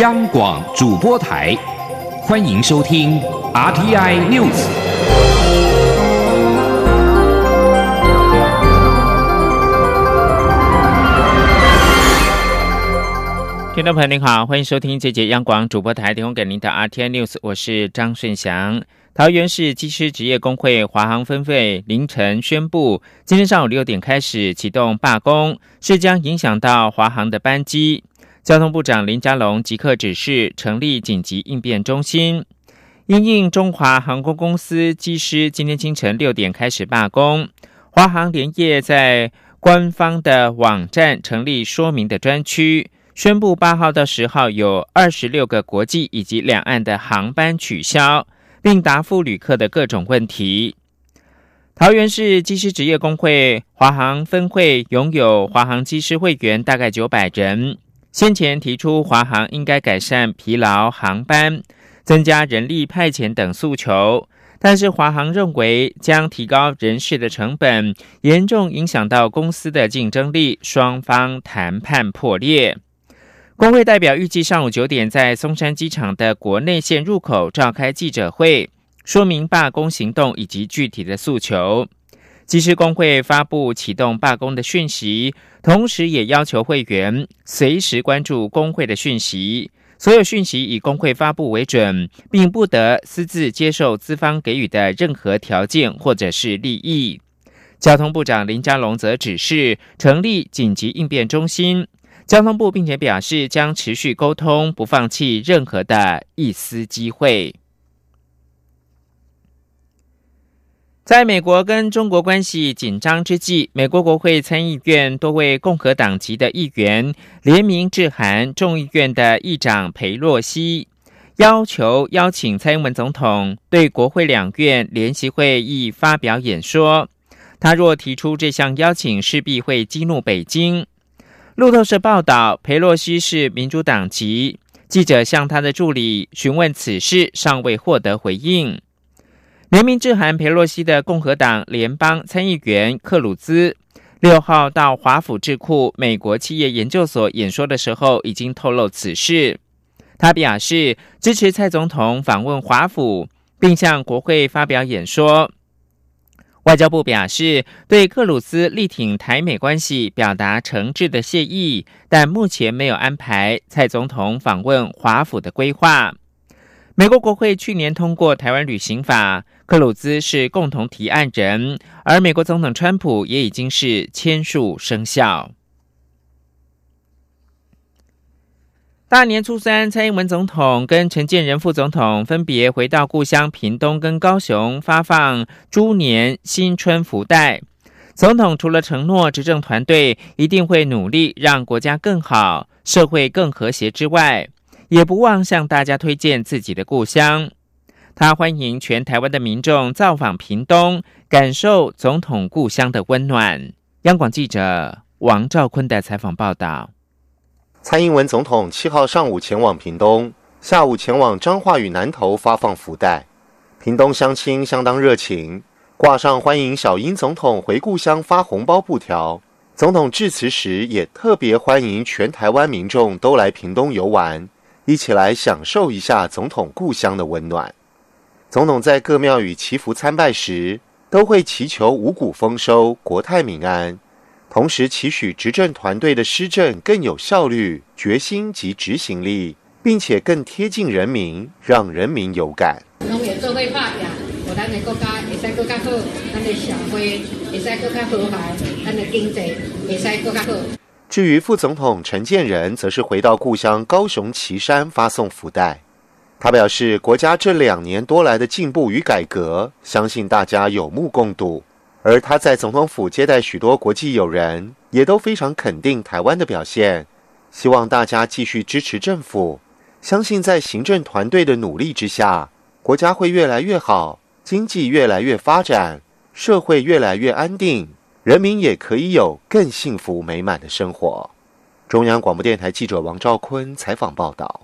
央广主播台，欢迎收听 RTI News。听众朋友您好，欢迎收听这节央广主播台提供给您的 RTI News，我是张顺祥。桃园市技师职业工会华航分会凌晨宣布，今天上午六点开始启动罢工，是将影响到华航的班机。交通部长林佳龙即刻指示成立紧急应变中心，因应中华航空公司机师今天清晨六点开始罢工，华航连夜在官方的网站成立说明的专区，宣布八号到十号有二十六个国际以及两岸的航班取消。并答复旅客的各种问题。桃园市机师职业工会华航分会拥有华航机师会员大概九百人，先前提出华航应该改善疲劳航班、增加人力派遣等诉求，但是华航认为将提高人事的成本，严重影响到公司的竞争力，双方谈判破裂。工会代表预计上午九点在松山机场的国内线入口召开记者会，说明罢工行动以及具体的诉求。机师工会发布启动罢工的讯息，同时也要求会员随时关注工会的讯息，所有讯息以工会发布为准，并不得私自接受资方给予的任何条件或者是利益。交通部长林佳龙则指示成立紧急应变中心。交通部并且表示，将持续沟通，不放弃任何的一丝机会。在美国跟中国关系紧张之际，美国国会参议院多位共和党籍的议员联名致函众议院的议长佩洛西，要求邀请蔡英文总统对国会两院联席会议发表演说。他若提出这项邀请，势必会激怒北京。路透社报道，佩洛西是民主党籍。记者向他的助理询问此事，尚未获得回应。联名致函佩洛西的共和党联邦参议员克鲁兹，六号到华府智库美国企业研究所演说的时候，已经透露此事。他表示支持蔡总统访问华府，并向国会发表演说。外交部表示，对克鲁兹力挺台美关系表达诚挚的谢意，但目前没有安排蔡总统访问华府的规划。美国国会去年通过台湾旅行法，克鲁兹是共同提案人，而美国总统川普也已经是签署生效。大年初三，蔡英文总统跟陈建仁副总统分别回到故乡屏东跟高雄，发放猪年新春福袋。总统除了承诺执政团队一定会努力让国家更好、社会更和谐之外，也不忘向大家推荐自己的故乡。他欢迎全台湾的民众造访屏东，感受总统故乡的温暖。央广记者王兆坤的采访报道。蔡英文总统七号上午前往屏东，下午前往彰化与南投发放福袋。屏东乡亲相当热情，挂上欢迎小英总统回故乡发红包布条。总统致辞时也特别欢迎全台湾民众都来屏东游玩，一起来享受一下总统故乡的温暖。总统在各庙宇祈福参拜时，都会祈求五谷丰收、国泰民安。同时，期许执政团队的施政更有效率、决心及执行力，并且更贴近人民，让人民有感。农业做会发展，我咱的国家会使更加好，咱的社会会使更加和谐，咱的经济会使更加好。至于副总统陈建仁，则是回到故乡高雄旗山发送福袋。他表示，国家这两年多来的进步与改革，相信大家有目共睹。而他在总统府接待许多国际友人，也都非常肯定台湾的表现，希望大家继续支持政府，相信在行政团队的努力之下，国家会越来越好，经济越来越发展，社会越来越安定，人民也可以有更幸福美满的生活。中央广播电台记者王兆坤采访报道。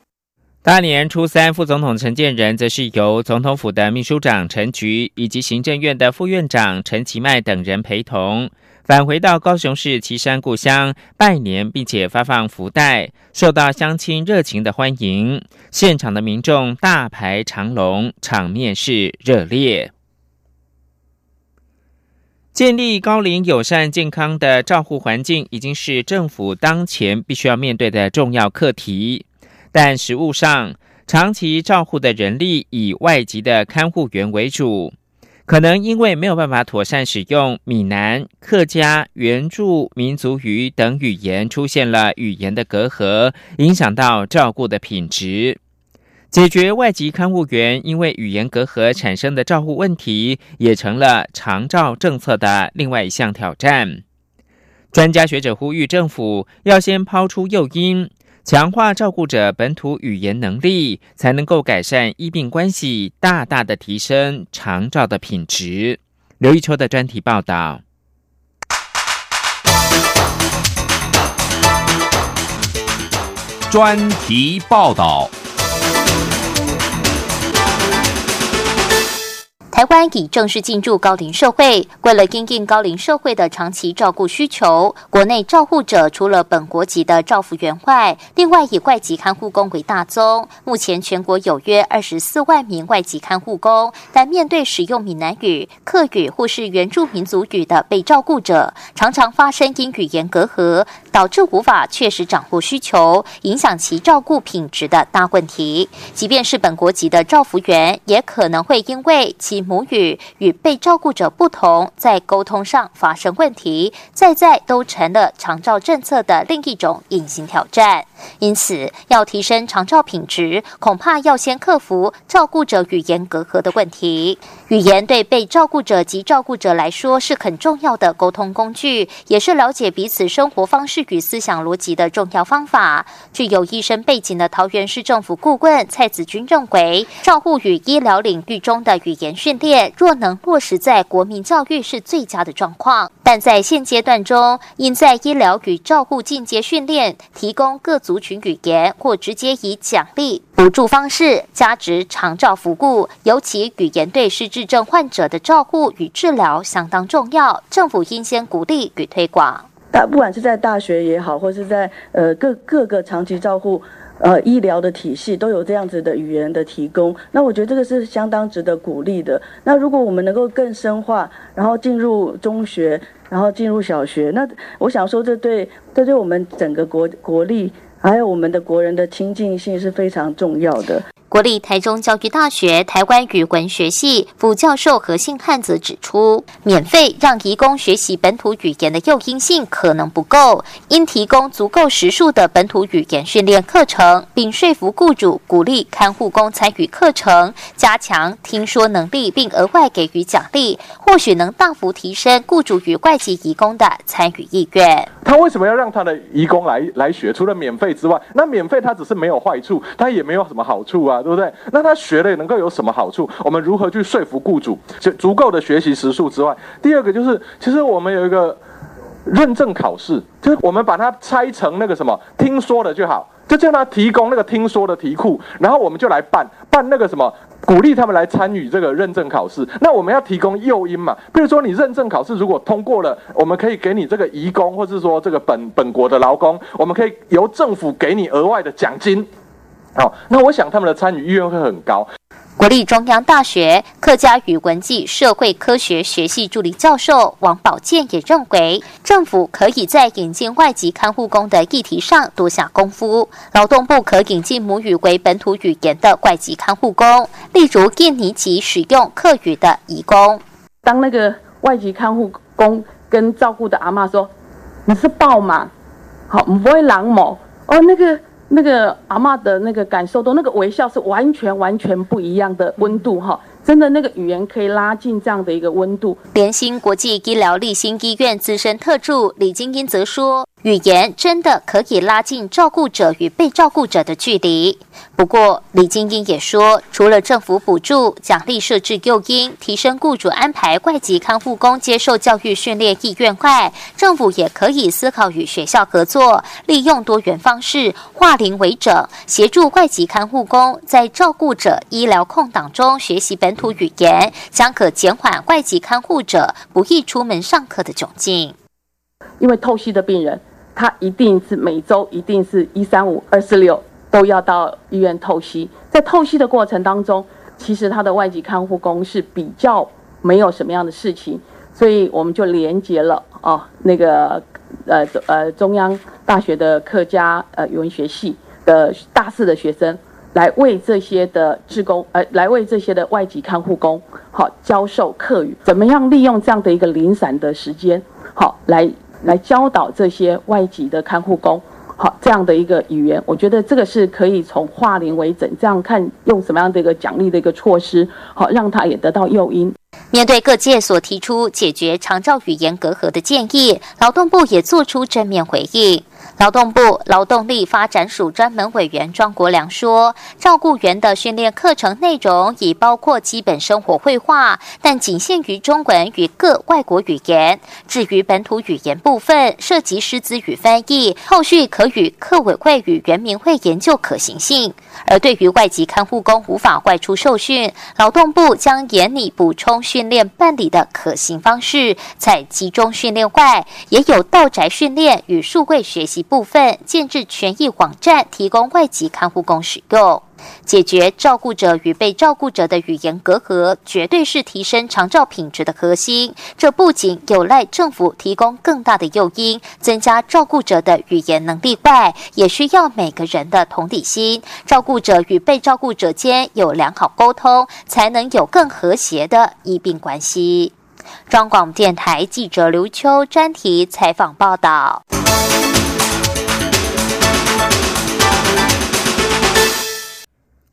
大年初三，副总统陈建仁则是由总统府的秘书长陈菊以及行政院的副院长陈其迈等人陪同，返回到高雄市旗山故乡拜年，并且发放福袋，受到乡亲热情的欢迎。现场的民众大排长龙，场面是热烈。建立高龄友善、健康的照护环境，已经是政府当前必须要面对的重要课题。但实务上，长期照护的人力以外籍的看护员为主，可能因为没有办法妥善使用闽南、客家、原住民族语等语言，出现了语言的隔阂，影响到照顾的品质。解决外籍看护员因为语言隔阂产生的照护问题，也成了长照政策的另外一项挑战。专家学者呼吁政府要先抛出诱因。强化照顾者本土语言能力，才能够改善医病关系，大大的提升长照的品质。刘一秋的专题报道。专题报道。台湾已正式进入高龄社会，为了应应高龄社会的长期照顾需求，国内照护者除了本国籍的照护员外，另外以外籍看护工为大宗。目前全国有约二十四万名外籍看护工，但面对使用闽南语、客语或是原住民族语的被照顾者，常常发生因语言隔阂，导致无法确实掌握需求，影响其照顾品质的大问题。即便是本国籍的照护员，也可能会因为其母语与被照顾者不同，在沟通上发生问题，再在都成了长照政策的另一种隐形挑战。因此，要提升长照品质，恐怕要先克服照顾者语言隔阂的问题。语言对被照顾者及照顾者来说是很重要的沟通工具，也是了解彼此生活方式与思想逻辑的重要方法。具有医生背景的桃园市政府顾问蔡子君认为，照护与医疗领域中的语言训练，若能落实在国民教育，是最佳的状况。但在现阶段中，应在医疗与照护进阶训练，提供各族群语言，或直接以奖励、补助方式加值长照服务。尤其语言对失智症患者的照护与治疗相当重要，政府应先鼓励与推广。大不管是在大学也好，或是在呃各各个长期照护。呃，医疗的体系都有这样子的语言的提供，那我觉得这个是相当值得鼓励的。那如果我们能够更深化，然后进入中学，然后进入小学，那我想说，这对这对我们整个国国力，还有我们的国人的亲近性是非常重要的。国立台中教育大学台湾语文学系副教授何信汉则指出，免费让移工学习本土语言的诱因性可能不够，应提供足够时数的本土语言训练课程，并说服雇主鼓励看护工参与课程，加强听说能力，并额外给予奖励，或许能大幅提升雇主与外籍移工的参与意愿。他为什么要让他的移工来来学？除了免费之外，那免费他只是没有坏处，他也没有什么好处啊。对不对？那他学了能够有什么好处？我们如何去说服雇主？就足够的学习时数之外，第二个就是，其实我们有一个认证考试，就是我们把它拆成那个什么听说的就好，就叫他提供那个听说的题库，然后我们就来办办那个什么，鼓励他们来参与这个认证考试。那我们要提供诱因嘛？比如说你认证考试如果通过了，我们可以给你这个移工，或是说这个本本国的劳工，我们可以由政府给你额外的奖金。好，那我想他们的参与意愿会很高。国立中央大学客家语文暨社会科学学系助理教授王宝健也认为，政府可以在引进外籍看护工的议题上多下功夫。劳动部可引进母语为本土语言的外籍看护工，例如印尼籍使用客语的移工。当那个外籍看护工跟照顾的阿妈说：“你是豹嘛？好，不会狼某哦，那个。”那个阿妈的那个感受，都那个微笑是完全完全不一样的温度哈，真的那个语言可以拉近这样的一个温度。联兴国际医疗立新医院资深特助李金英则说。语言真的可以拉近照顾者与被照顾者的距离。不过，李金英也说，除了政府补助、奖励、设置诱因、提升雇主安排外籍看护工接受教育训练意愿外，政府也可以思考与学校合作，利用多元方式化零为整，协助外籍看护工在照顾者医疗空档中学习本土语言，将可减缓外籍看护者不易出门上课的窘境。因为透析的病人，他一定是每周一定是一三五二四六都要到医院透析，在透析的过程当中，其实他的外籍看护工是比较没有什么样的事情，所以我们就连接了哦那个呃呃中央大学的客家呃语文学系的大四的学生。来为这些的职工，呃，来为这些的外籍看护工，好教授课语，怎么样利用这样的一个零散的时间，好来来教导这些外籍的看护工，好这样的一个语言，我觉得这个是可以从化零为整，这样看用什么样的一个奖励的一个措施，好让他也得到诱因。面对各界所提出解决长照语言隔阂的建议，劳动部也做出正面回应。劳动部劳动力发展署专门委员庄国良说：“照顾员的训练课程内容已包括基本生活绘画，但仅限于中文与各外国语言。至于本土语言部分，涉及师资与翻译，后续可与客委会与原民会研究可行性。而对于外籍看护工无法外出受训，劳动部将严拟补充训练办理的可行方式，在集中训练外，也有到宅训练与数位学习。”部分建制权益网站，提供外籍看护工使用，解决照顾者与被照顾者的语言隔阂，绝对是提升长照品质的核心。这不仅有赖政府提供更大的诱因，增加照顾者的语言能力外，也需要每个人的同理心，照顾者与被照顾者间有良好沟通，才能有更和谐的医病关系。中广电台记者刘秋专题采访报道。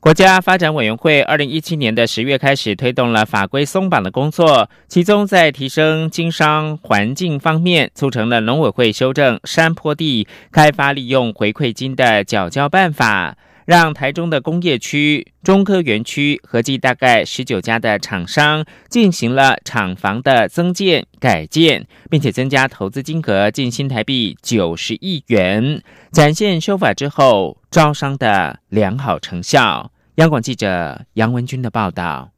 国家发展委员会二零一七年的十月开始推动了法规松绑的工作，其中在提升经商环境方面，促成了农委会修正山坡地开发利用回馈金的缴交办法，让台中的工业区、中科园区合计大概十九家的厂商进行了厂房的增建改建，并且增加投资金额近新台币九十亿元，展现修法之后。招商的良好成效。央广记者杨文军的报道。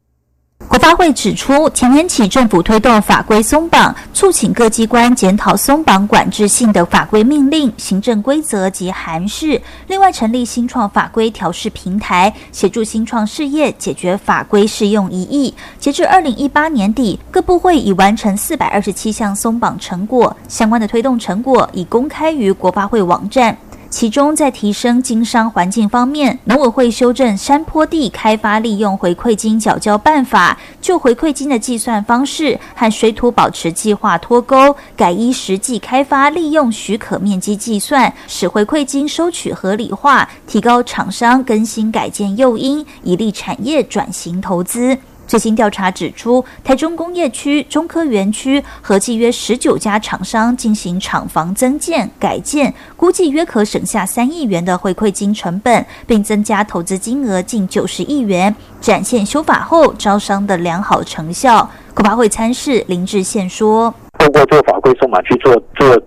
国发会指出，前年起政府推动法规松绑，促请各机关检讨松绑管制性的法规命令、行政规则及函释。另外，成立新创法规调试平台，协助新创事业解决法规适用疑义。截至二零一八年底，各部会已完成四百二十七项松绑成果，相关的推动成果已公开于国发会网站。其中，在提升经商环境方面，农委会修正山坡地开发利用回馈金缴交办法，就回馈金的计算方式和水土保持计划脱钩，改依实际开发利用许可面积计算，使回馈金收取合理化，提高厂商更新改建诱因，以利产业转型投资。最新调查指出，台中工业区、中科园区合计约十九家厂商进行厂房增建、改建，估计约可省下三亿元的回馈金成本，并增加投资金额近九十亿元，展现修法后招商的良好成效。国发会参事林志宪说。通过做法规松绑去做做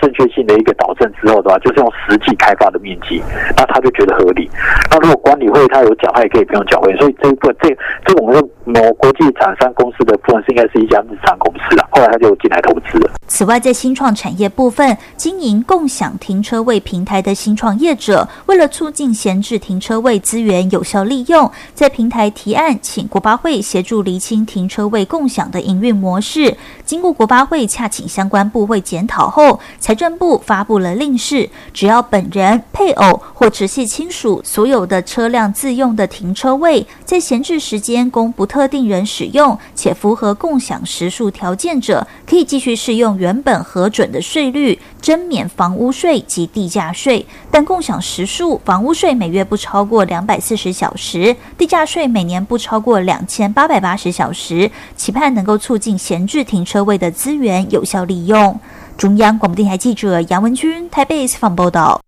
正确性的一个导正之后的话，就是用实际开发的面积，那他就觉得合理。那如果管理会他有缴，他也可以不用缴费。所以这一部分，这这我们某国际厂商公司的部分是应该是一家日常公司啊，后来他就进来投资了。此外，在新创产业部分，经营共享停车位平台的新创业者，为了促进闲置停车位资源有效利用，在平台提案，请国八会协助厘清停车位共享的营运模式。经过国八会洽请相关部会检讨后，财政部发布了令示，只要本人、配偶或直系亲属所有的车辆自用的停车位，在闲置时间供不特定人使用，且符合共享时数条件者，可以继续适用。原本核准的税率，征免房屋税及地价税，但共享时数，房屋税每月不超过两百四十小时，地价税每年不超过两千八百八十小时，期盼能够促进闲置停车位的资源有效利用。中央广播电台记者杨文君台北采访报道。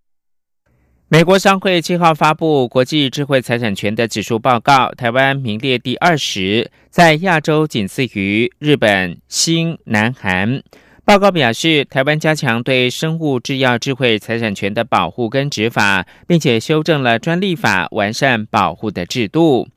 美国商会七号发布国际智慧财产权的指数报告，台湾名列第二十，在亚洲仅次于日本、新、南韩。报告表示，台湾加强对生物制药智慧财产权的保护跟执法，并且修正了专利法，完善保护的制度。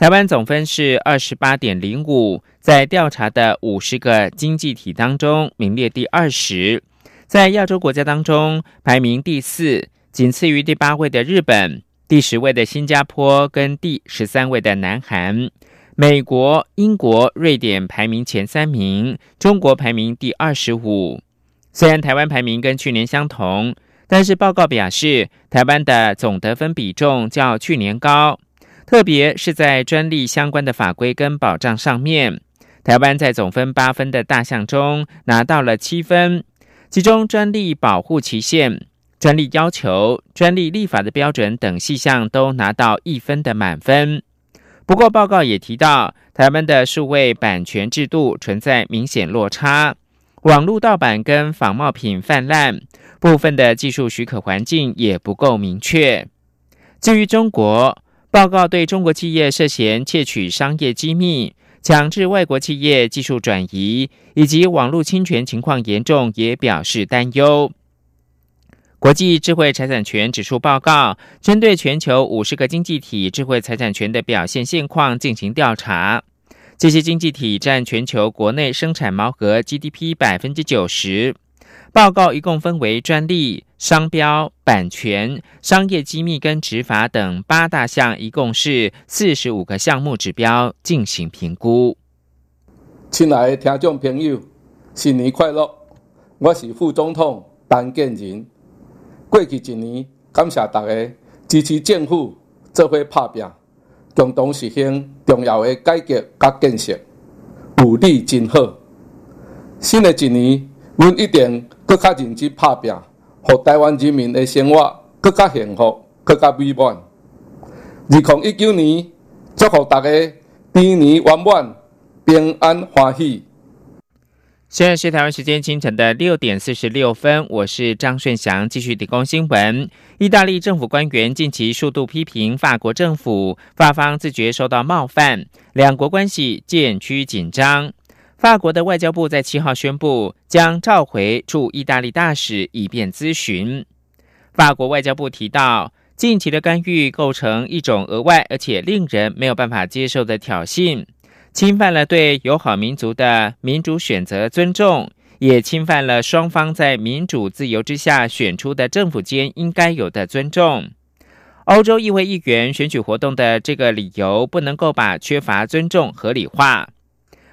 台湾总分是二十八点零五，在调查的五十个经济体当中名列第二十。在亚洲国家当中排名第四，仅次于第八位的日本、第十位的新加坡跟第十三位的南韩。美国、英国、瑞典排名前三名，中国排名第二十五。虽然台湾排名跟去年相同，但是报告表示，台湾的总得分比重较去年高。特别是在专利相关的法规跟保障上面，台湾在总分八分的大项中拿到了七分，其中专利保护期限、专利要求、专利立法的标准等细项都拿到一分的满分。不过，报告也提到，台湾的数位版权制度存在明显落差，网络盗版跟仿冒品泛滥，部分的技术许可环境也不够明确。至于中国，报告对中国企业涉嫌窃取商业机密、强制外国企业技术转移以及网络侵权情况严重，也表示担忧。国际智慧财产权指数报告针对全球五十个经济体智慧财产权的表现现况进行调查，这些经济体占全球国内生产毛额 GDP 百分之九十。报告一共分为专利、商标、版权、商业机密跟执法等八大项，一共是四十五个项目指标进行评估。亲爱的听众朋友，新年快乐！我是副总统陈建仁。过去一年，感谢大家支持政府做伙拍拼，共同实现重要的改革甲建设，有利真好。新的一年，阮一定。更加认真拍拼，互台湾人民的生活更加幸福、更加美满。二零一九年，祝福大家猪年圆满、平安欢喜。现在是台湾时间清晨的六点四十六分，我是张顺祥，继续提供新闻。意大利政府官员近期数度批评法国政府，法方自觉受到冒犯，两国关系渐趋紧张。法国的外交部在七号宣布，将召回驻意大利大使，以便咨询。法国外交部提到，近期的干预构成一种额外而且令人没有办法接受的挑衅，侵犯了对友好民族的民主选择尊重，也侵犯了双方在民主自由之下选出的政府间应该有的尊重。欧洲议会议员选举活动的这个理由，不能够把缺乏尊重合理化。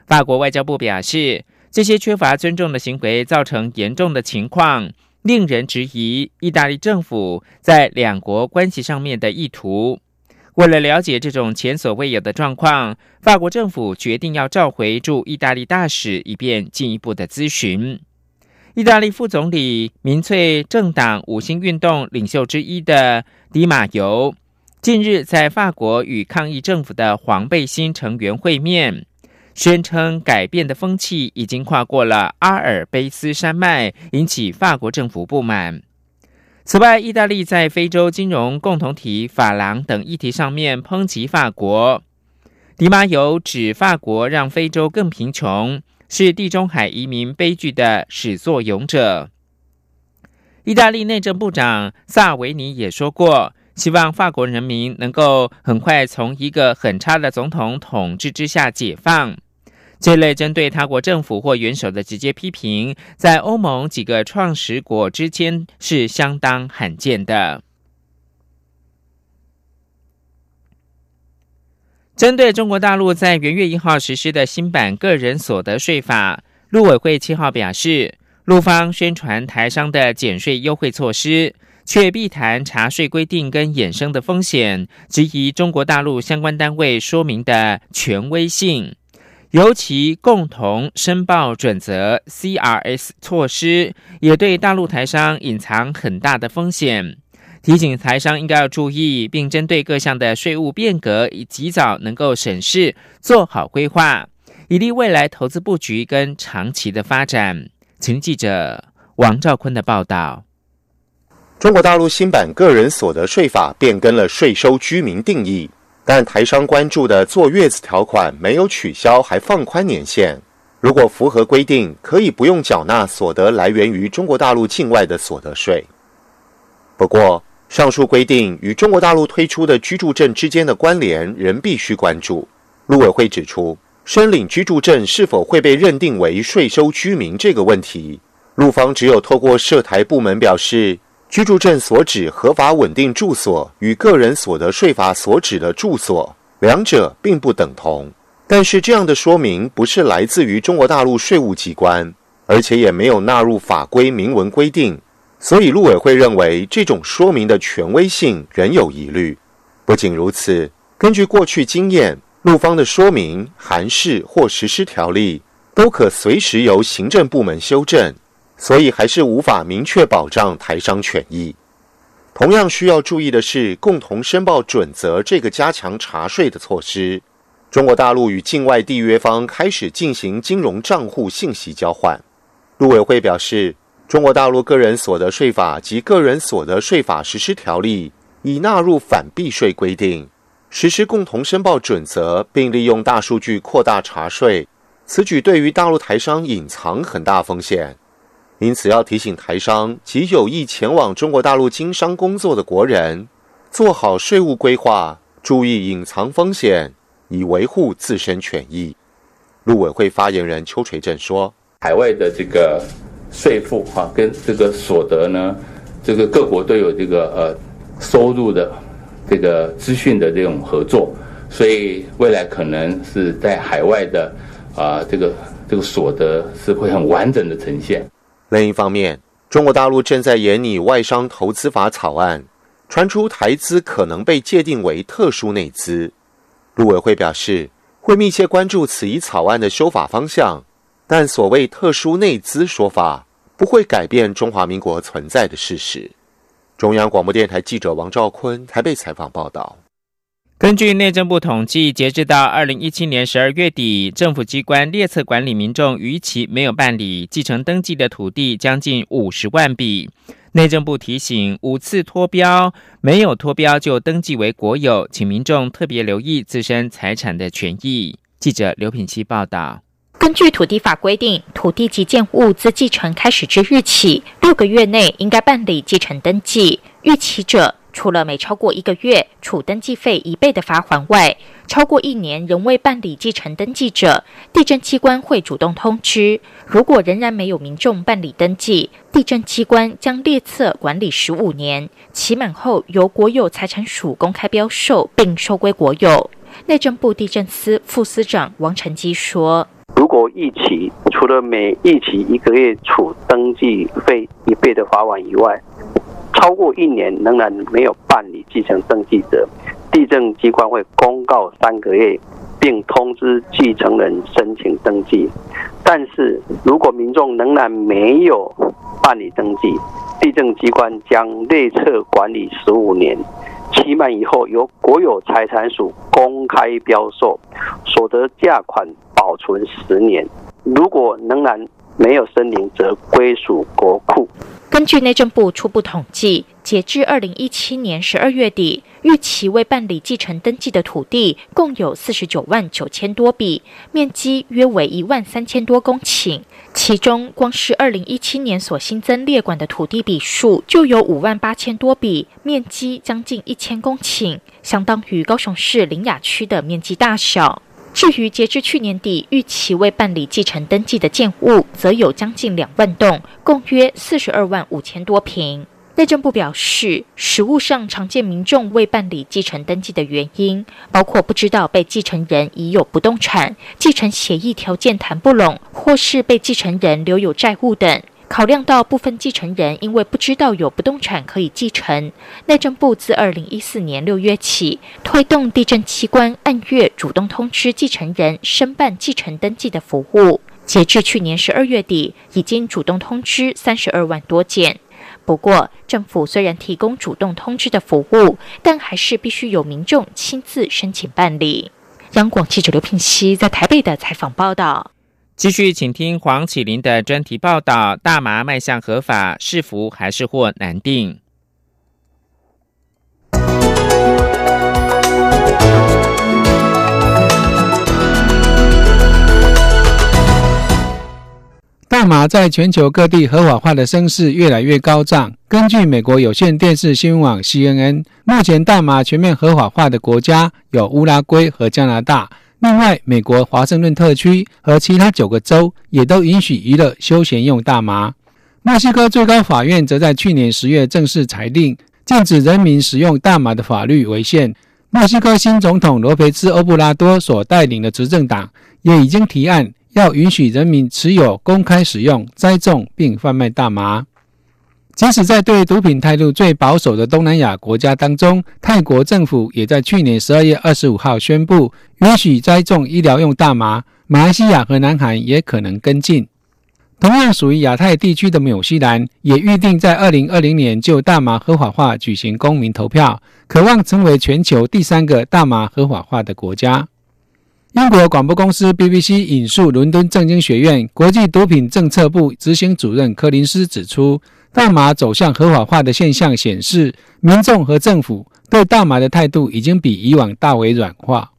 法国外交部表示，这些缺乏尊重的行为造成严重的情况，令人质疑意大利政府在两国关系上面的意图。为了了解这种前所未有的状况，法国政府决定要召回驻意大利大使，以便进一步的咨询。意大利副总理、民粹政党五星运动领袖之一的迪马尤，近日在法国与抗议政府的黄背心成员会面。宣称改变的风气已经跨过了阿尔卑斯山脉，引起法国政府不满。此外，意大利在非洲金融共同体法郎等议题上面抨击法国。迪马尤指法国让非洲更贫穷，是地中海移民悲剧的始作俑者。意大利内政部长萨维尼也说过。希望法国人民能够很快从一个很差的总统统治之下解放。这类针对他国政府或元首的直接批评，在欧盟几个创始国之间是相当罕见的。针对中国大陆在元月一号实施的新版个人所得税法，陆委会七号表示，陆方宣传台商的减税优惠措施，却避谈查税规定跟衍生的风险，质疑中国大陆相关单位说明的权威性。尤其共同申报准则 （CRS） 措施，也对大陆台商隐藏很大的风险。提醒台商应该要注意，并针对各项的税务变革，以及早能够审视，做好规划，以利未来投资布局跟长期的发展。请记者王兆坤的报道。中国大陆新版个人所得税法变更了税收居民定义。但台商关注的坐月子条款没有取消，还放宽年限。如果符合规定，可以不用缴纳所得来源于中国大陆境外的所得税。不过，上述规定与中国大陆推出的居住证之间的关联仍必须关注。陆委会指出，申领居住证是否会被认定为税收居民这个问题，陆方只有透过涉台部门表示，居住证所指合法稳定住所与个人所得税法所指的住所，两者并不等同。但是这样的说明不是来自于中国大陆税务机关，而且也没有纳入法规明文规定，所以陆委会认为这种说明的权威性仍有疑虑。不仅如此，根据过去经验，陆方的说明、函释或实施条例都可随时由行政部门修正，所以还是无法明确保障台商权益。同样需要注意的是，共同申报准则这个加强查税的措施。中国大陆与境外缔约方开始进行金融账户信息交换。陆委会表示，中国大陆个人所得税法及个人所得税法实施条例已纳入反避税规定，实施共同申报准则，并利用大数据扩大查税。此举对于大陆台商隐藏很大风险，因此要提醒台商及有意前往中国大陆经商工作的国人，做好税务规划，注意隐藏风险。以维护自身权益，陆委会发言人邱垂正说：“海外的这个税负哈，跟这个所得呢，这个各国都有这个呃收入的这个资讯的这种合作，所以未来可能是在海外的啊这个这个所得是会很完整的呈现。另一方面，中国大陆正在研拟外商投资法草案，传出台资可能被界定为特殊内资。”陆委会表示，会密切关注此一草案的修法方向，但所谓特殊内资说法不会改变中华民国存在的事实。中央广播电台记者王兆坤台北采访报道。根据内政部统计，截至到二零一七年十二月底，政府机关列册管理民众逾期没有办理继承登记的土地将近五十万笔。内政部提醒，五次脱标没有脱标就登记为国有，请民众特别留意自身财产的权益。记者刘品希报道。根据土地法规定，土地及建物自继承开始之日起六个月内应该办理继承登记，逾期者。除了每超过一个月处登记费一倍的罚款外，超过一年仍未办理继承登记者，地震机关会主动通知。如果仍然没有民众办理登记，地震机关将列册管理十五年，期满后由国有财产署公开标售并收归国有。内政部地震司副司长王成基说：“如果一起除了每一起一个月处登记费一倍的罚款以外，超过一年仍然没有办理继承登记者，地政机关会公告三个月，并通知继承人申请登记。但是如果民众仍然没有办理登记，地政机关将内测管理十五年，期满以后由国有财产署公开标售，所得价款保存十年。如果仍然没有森林，则归属国库。根据内政部初步统计，截至二零一七年十二月底，预期未办理继承登记的土地共有四十九万九千多笔，面积约为一万三千多公顷。其中，光是二零一七年所新增列管的土地笔数就有五万八千多笔，面积将近一千公顷，相当于高雄市林雅区的面积大小。至于截至去年底预期未办理继承登记的建物，则有将近两万栋，共约四十二万五千多平。内政部表示，实务上常见民众未办理继承登记的原因，包括不知道被继承人已有不动产、继承协议条件谈不拢，或是被继承人留有债务等。考量到部分继承人因为不知道有不动产可以继承，内政部自二零一四年六月起推动地震机关按月主动通知继承人申办继承登记的服务。截至去年十二月底，已经主动通知三十二万多件。不过，政府虽然提供主动通知的服务，但还是必须有民众亲自申请办理。央广记者刘聘熙在台北的采访报道。继续，请听黄启林的专题报道：大麻迈向合法，是福还是祸难定？大麻在全球各地合法化的声势越来越高涨。根据美国有线电视新闻网 CNN，目前大麻全面合法化的国家有乌拉圭和加拿大。另外，美国华盛顿特区和其他九个州也都允许娱乐休闲用大麻。墨西哥最高法院则在去年十月正式裁定，禁止人民使用大麻的法律违宪。墨西哥新总统罗培兹·欧布拉多所带领的执政党也已经提案，要允许人民持有、公开使用、栽种并贩卖大麻。即使在对毒品态度最保守的东南亚国家当中，泰国政府也在去年十二月二十五号宣布允许栽种医疗用大麻。马来西亚和南韩也可能跟进。同样属于亚太地区的纽西兰也预定在二零二零年就大麻合法化举行公民投票，渴望成为全球第三个大麻合法化的国家。英国广播公司 BBC 引述伦敦政经学院国际毒品政策部执行主任柯林斯指出。大麻走向合法化的现象显示，民众和政府对大麻的态度已经比以往大为软化。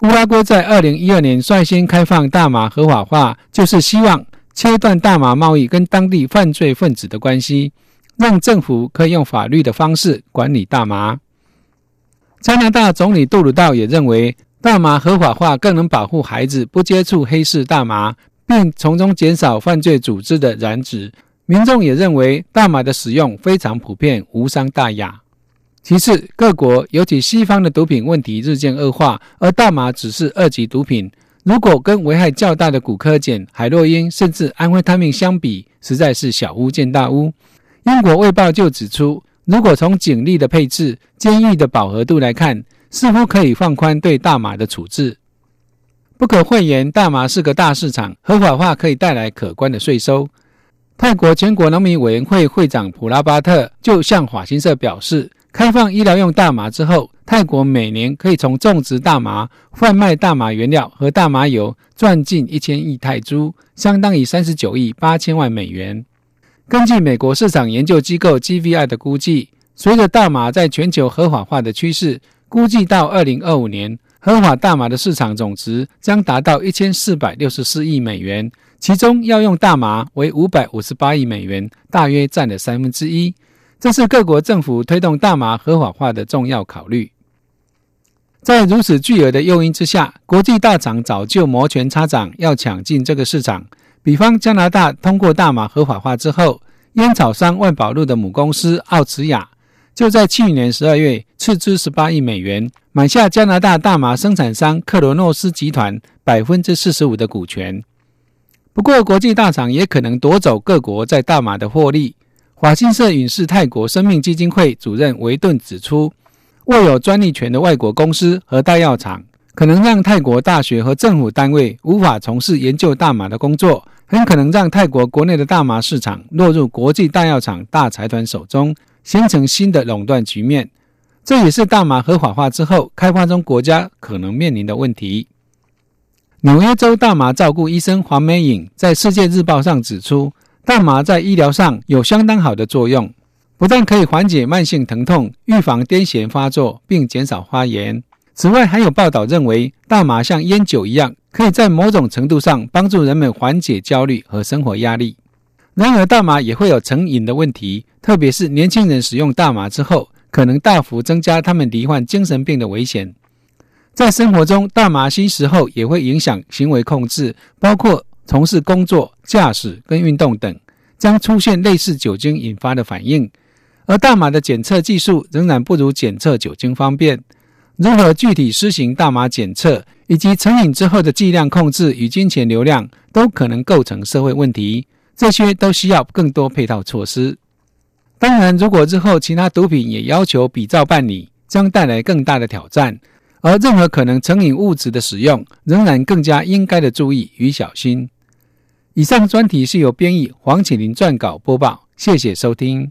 乌拉圭在二零一二年率先开放大麻合法化，就是希望切断大麻贸易跟当地犯罪分子的关系，让政府可以用法律的方式管理大麻。加拿大总理杜鲁道也认为，大麻合法化更能保护孩子不接触黑市大麻，并从中减少犯罪组织的染指。民众也认为大麻的使用非常普遍，无伤大雅。其次，各国尤其西方的毒品问题日渐恶化，而大麻只是二级毒品。如果跟危害较大的古柯碱、海洛因甚至安非他命相比，实在是小巫见大巫。英国卫报就指出，如果从警力的配置、监狱的饱和度来看，似乎可以放宽对大麻的处置。不可讳言，大麻是个大市场，合法化可以带来可观的税收。泰国全国农民委员会会长普拉巴特就向法新社表示，开放医疗用大麻之后，泰国每年可以从种植大麻、贩卖大麻原料和大麻油赚进一千亿泰铢，相当于三十九亿八千万美元。根据美国市场研究机构 GVI 的估计，随着大麻在全球合法化的趋势，估计到二零二五年，合法大麻的市场总值将达到一千四百六十四亿美元。其中要用大麻为五百五十八亿美元，大约占了三分之一。这是各国政府推动大麻合法化的重要考虑。在如此巨额的诱因之下，国际大厂早就摩拳擦掌，要抢进这个市场。比方加拿大通过大麻合法化之后，烟草商万宝路的母公司奥茨雅就在去年十二月斥资十八亿美元买下加拿大大麻生产商克罗诺斯集团百分之四十五的股权。不过，国际大厂也可能夺走各国在大麻的获利。法新社引述泰国生命基金会主任维顿指出，握有专利权的外国公司和大药厂，可能让泰国大学和政府单位无法从事研究大麻的工作，很可能让泰国国内的大麻市场落入国际大药厂大财团手中，形成新的垄断局面。这也是大麻合法化之后，开发中国家可能面临的问题。纽约州大麻照顾医生黄美颖在《世界日报》上指出，大麻在医疗上有相当好的作用，不但可以缓解慢性疼痛、预防癫痫发作，并减少发炎。此外，还有报道认为，大麻像烟酒一样，可以在某种程度上帮助人们缓解焦虑和生活压力。然而，大麻也会有成瘾的问题，特别是年轻人使用大麻之后，可能大幅增加他们罹患精神病的危险。在生活中，大麻吸食后也会影响行为控制，包括从事工作、驾驶跟运动等，将出现类似酒精引发的反应。而大麻的检测技术仍然不如检测酒精方便。如何具体施行大麻检测，以及成瘾之后的剂量控制与金钱流量，都可能构成社会问题。这些都需要更多配套措施。当然，如果日后其他毒品也要求比照办理，将带来更大的挑战。而任何可能成瘾物质的使用，仍然更加应该的注意与小心。以上专题是由编译黄启林撰稿播报，谢谢收听。